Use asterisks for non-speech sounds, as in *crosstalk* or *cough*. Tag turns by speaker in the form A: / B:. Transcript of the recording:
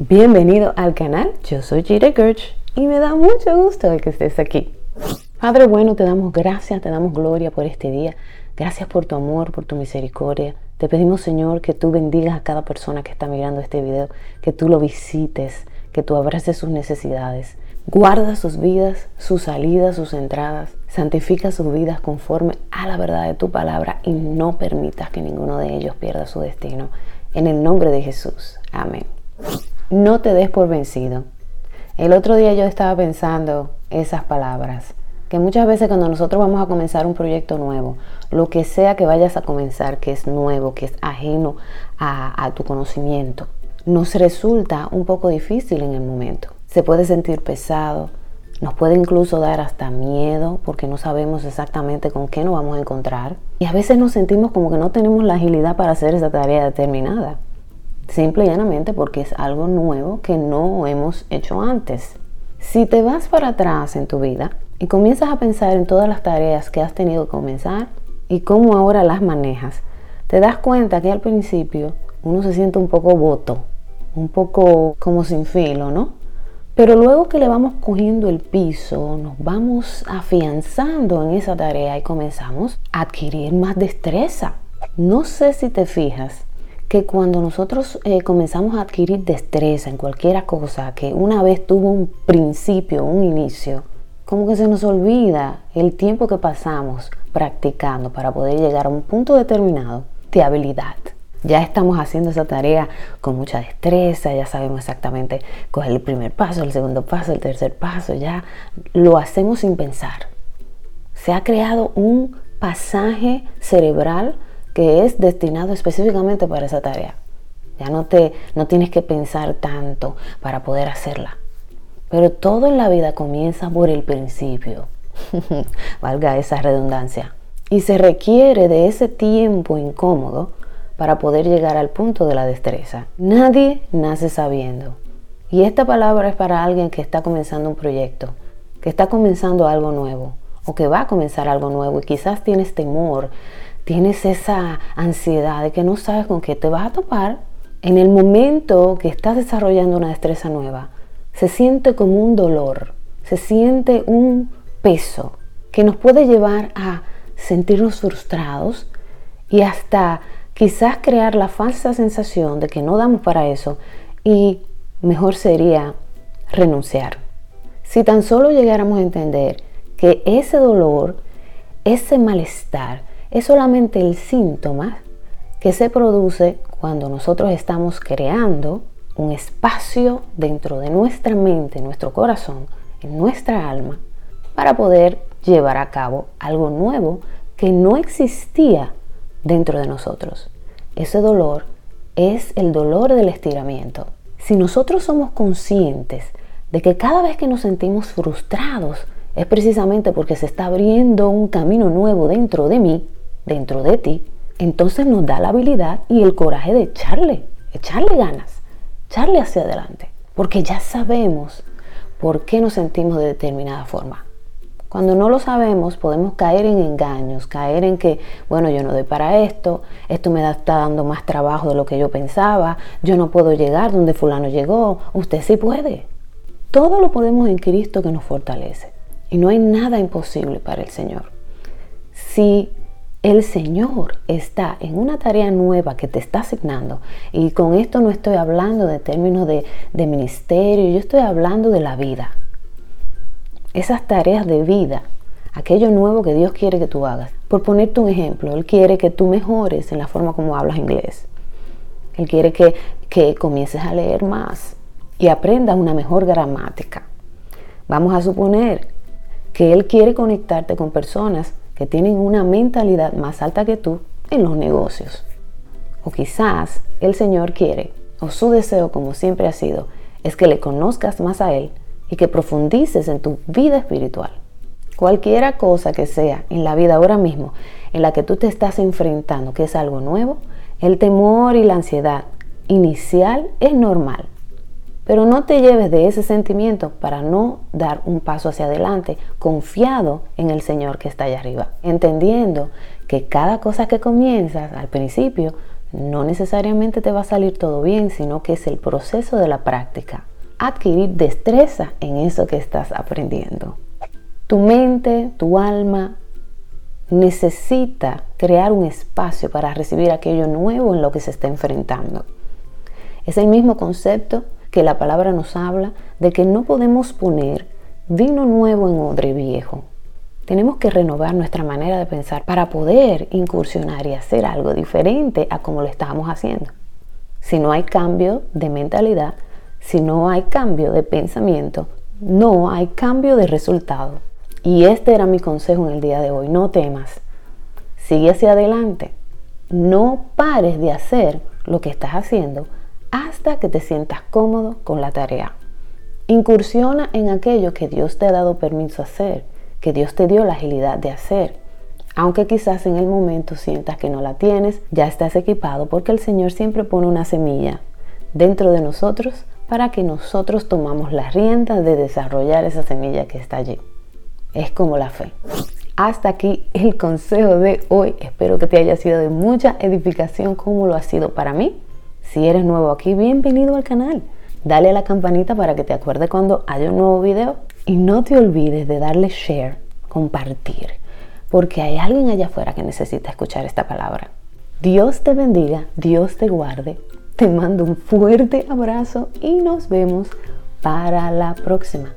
A: Bienvenido al canal, yo soy Gita Gerch y me da mucho gusto que estés aquí. Padre bueno, te damos gracias, te damos gloria por este día. Gracias por tu amor, por tu misericordia. Te pedimos, Señor, que tú bendigas a cada persona que está mirando este video, que tú lo visites, que tú abraces sus necesidades. Guarda sus vidas, sus salidas, sus entradas. Santifica sus vidas conforme a la verdad de tu palabra y no permitas que ninguno de ellos pierda su destino. En el nombre de Jesús. Amén no te des por vencido. El otro día yo estaba pensando esas palabras, que muchas veces cuando nosotros vamos a comenzar un proyecto nuevo, lo que sea que vayas a comenzar, que es nuevo, que es ajeno a, tu conocimiento, nos resulta un poco difícil en el momento. Se puede sentir pesado, nos puede incluso dar hasta miedo porque no sabemos exactamente con qué nos vamos a encontrar. Y a veces nos sentimos como que no tenemos la agilidad para hacer esa tarea determinada. Simple y llanamente porque es algo nuevo que no hemos hecho antes. Si te vas para atrás en tu vida y comienzas a pensar en todas las tareas que has tenido que comenzar y cómo ahora las manejas, te das cuenta que al principio uno se siente un poco voto, un poco como sin filo, ¿no? Pero luego que le vamos cogiendo el piso, nos vamos afianzando en esa tarea y comenzamos a adquirir más destreza. No sé si te fijas, que cuando nosotros eh, comenzamos a adquirir destreza en cualquier cosa que una vez tuvo un principio, un inicio, como que se nos olvida el tiempo que pasamos practicando para poder llegar a un punto determinado de habilidad. Ya estamos haciendo esa tarea con mucha destreza, ya sabemos exactamente coger el primer paso, el segundo paso, el tercer paso, ya lo hacemos sin pensar. Se ha creado un pasaje cerebral que es destinado específicamente para esa tarea. Ya no, te, no tienes que pensar tanto para poder hacerla. Pero todo en la vida comienza por el principio. *laughs* Valga esa redundancia. Y se requiere de ese tiempo incómodo para poder llegar al punto de la destreza. Nadie nace sabiendo. Y esta palabra es para alguien que está comenzando un proyecto, que está comenzando algo nuevo o que va a comenzar algo nuevo y quizás tienes temor tienes esa ansiedad de que no sabes con qué te vas a topar, en el momento que estás desarrollando una destreza nueva, se siente como un dolor, se siente un peso que nos puede llevar a sentirnos frustrados y hasta quizás crear la falsa sensación de que no damos para eso y mejor sería renunciar. Si tan solo llegáramos a entender que ese dolor, ese malestar, es solamente el síntoma que se produce cuando nosotros estamos creando un espacio dentro de nuestra mente, nuestro corazón, en nuestra alma, para poder llevar a cabo algo nuevo que no existía dentro de nosotros. Ese dolor es el dolor del estiramiento. Si nosotros somos conscientes de que cada vez que nos sentimos frustrados es precisamente porque se está abriendo un camino nuevo dentro de mí, dentro de ti, entonces nos da la habilidad y el coraje de echarle, echarle ganas, echarle hacia adelante, porque ya sabemos por qué nos sentimos de determinada forma. Cuando no lo sabemos, podemos caer en engaños, caer en que, bueno, yo no doy para esto, esto me está dando más trabajo de lo que yo pensaba, yo no puedo llegar donde fulano llegó, usted sí puede. Todo lo podemos en Cristo que nos fortalece. Y no hay nada imposible para el Señor. Si el Señor está en una tarea nueva que te está asignando. Y con esto no estoy hablando de términos de, ministerio, yo estoy hablando de la vida. Esas tareas de vida, aquello nuevo que Dios quiere que tú hagas. Por ponerte un ejemplo, Él quiere que tú mejores en la forma como hablas inglés. Él quiere que, que comiences a leer más y aprendas una mejor gramática. Vamos a suponer que Él quiere conectarte con personas que tienen una mentalidad más alta que tú en los negocios. O quizás el Señor quiere, o su deseo como siempre ha sido, es que le conozcas más a Él y que profundices en tu vida espiritual. Cualquiera cosa que sea en la vida ahora mismo en la que tú te estás enfrentando, que es algo nuevo, el temor y la ansiedad inicial es normal. Pero no te lleves de ese sentimiento para no dar un paso hacia adelante, confiado en el Señor que está allá arriba, entendiendo que cada cosa que comienzas al principio No necesariamente te va a salir todo bien, sino que es el proceso de la práctica. Adquirir destreza en eso que estás aprendiendo. Tu mente, tu alma necesita crear un espacio para recibir aquello nuevo en lo que se está enfrentando. Es el mismo concepto que la palabra nos habla de que no podemos poner vino nuevo en odre viejo. Tenemos que renovar nuestra manera de pensar para poder incursionar y hacer algo diferente a como lo estábamos haciendo. Si no hay cambio de mentalidad, si no hay cambio de pensamiento, no hay cambio de resultado. Y este era mi consejo en el día de hoy. No temas. Sigue hacia adelante. No pares de hacer lo que estás haciendo hasta que te sientas cómodo con la tarea. Incursiona en aquello que Dios te ha dado permiso hacer, que Dios te dio la agilidad de hacer. Aunque quizás en el momento sientas que no la tienes, ya estás equipado porque el Señor siempre pone una semilla dentro de nosotros para que nosotros tomamos las riendas de desarrollar esa semilla que está allí. Es como la fe. Hasta aquí el consejo de hoy. Espero que te haya sido de mucha edificación como lo ha sido para mí. Si eres nuevo aquí, bienvenido al canal. Dale a la campanita para que te acuerde cuando haya un nuevo video. Y no te olvides de darle share, compartir, porque hay alguien allá afuera que necesita escuchar esta palabra. Dios te bendiga, Dios te guarde. Te mando un fuerte abrazo y nos vemos para la próxima.